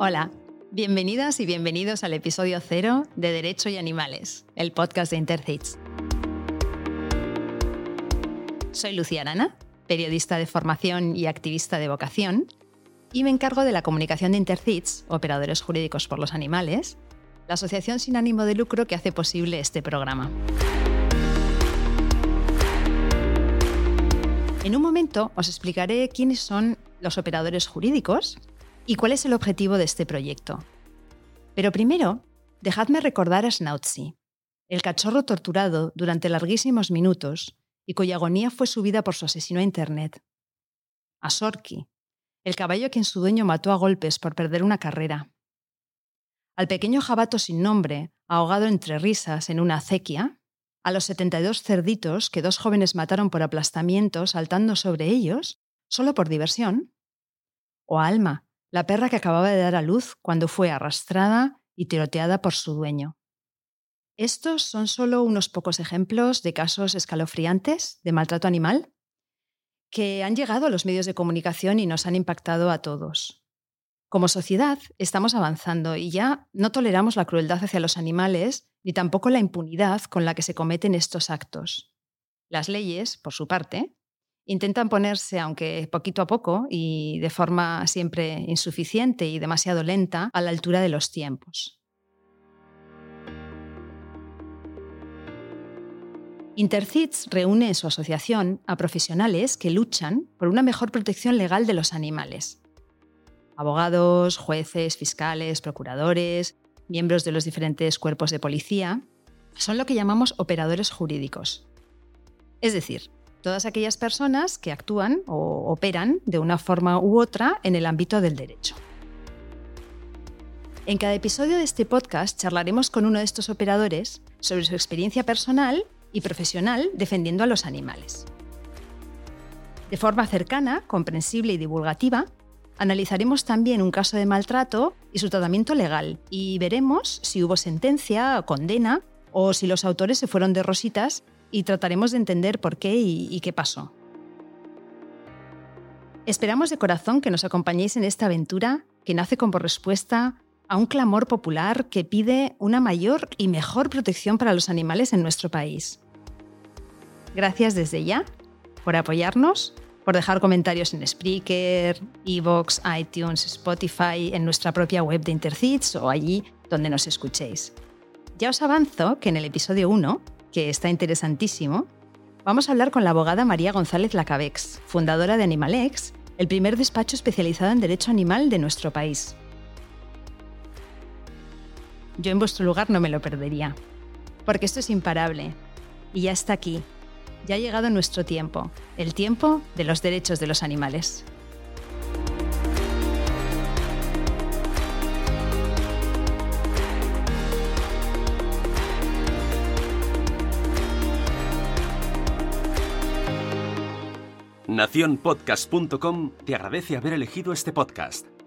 Hola, bienvenidas y bienvenidos al episodio cero de Derecho y Animales, el podcast de Intercits. Soy Lucía Arana, periodista de formación y activista de vocación, y me encargo de la comunicación de Intercits, Operadores Jurídicos por los Animales, la asociación sin ánimo de lucro que hace posible este programa. En un momento os explicaré quiénes son los operadores jurídicos y cuál es el objetivo de este proyecto. Pero primero, dejadme recordar a Schnauzi, el cachorro torturado durante larguísimos minutos y cuya agonía fue subida por su asesino a Internet. A Sorky, el caballo a quien su dueño mató a golpes por perder una carrera. Al pequeño jabato sin nombre, ahogado entre risas en una acequia. A los 72 cerditos que dos jóvenes mataron por aplastamiento saltando sobre ellos, solo por diversión. O a Alma, la perra que acababa de dar a luz cuando fue arrastrada y tiroteada por su dueño. Estos son solo unos pocos ejemplos de casos escalofriantes de maltrato animal que han llegado a los medios de comunicación y nos han impactado a todos. Como sociedad estamos avanzando y ya no toleramos la crueldad hacia los animales ni tampoco la impunidad con la que se cometen estos actos. Las leyes, por su parte, intentan ponerse, aunque poquito a poco y de forma siempre insuficiente y demasiado lenta, a la altura de los tiempos. Intercits reúne en su asociación a profesionales que luchan por una mejor protección legal de los animales. Abogados, jueces, fiscales, procuradores, miembros de los diferentes cuerpos de policía, son lo que llamamos operadores jurídicos. Es decir, todas aquellas personas que actúan o operan de una forma u otra en el ámbito del derecho. En cada episodio de este podcast charlaremos con uno de estos operadores sobre su experiencia personal y profesional defendiendo a los animales. De forma cercana, comprensible y divulgativa, analizaremos también un caso de maltrato y su tratamiento legal y veremos si hubo sentencia condena o si los autores se fueron de rositas y trataremos de entender por qué y, qué pasó. Esperamos de corazón que nos acompañéis en esta aventura que nace como respuesta a un clamor popular que pide una mayor y mejor protección para los animales en nuestro país. Gracias desde ya por apoyarnos, por dejar comentarios en Spreaker, Evox, iTunes, Spotify, en nuestra propia web de Intercits o allí donde nos escuchéis. Ya os avanzo que en el episodio 1 que está interesantísimo, vamos a hablar con la abogada María González Lacabex, fundadora de Animalex, el primer despacho especializado en derecho animal de nuestro país. Yo en vuestro lugar no me lo perdería, porque esto es imparable y ya está aquí. Ya ha llegado nuestro tiempo, el tiempo de los derechos de los animales. Naciónpodcast.com te agradece haber elegido este podcast.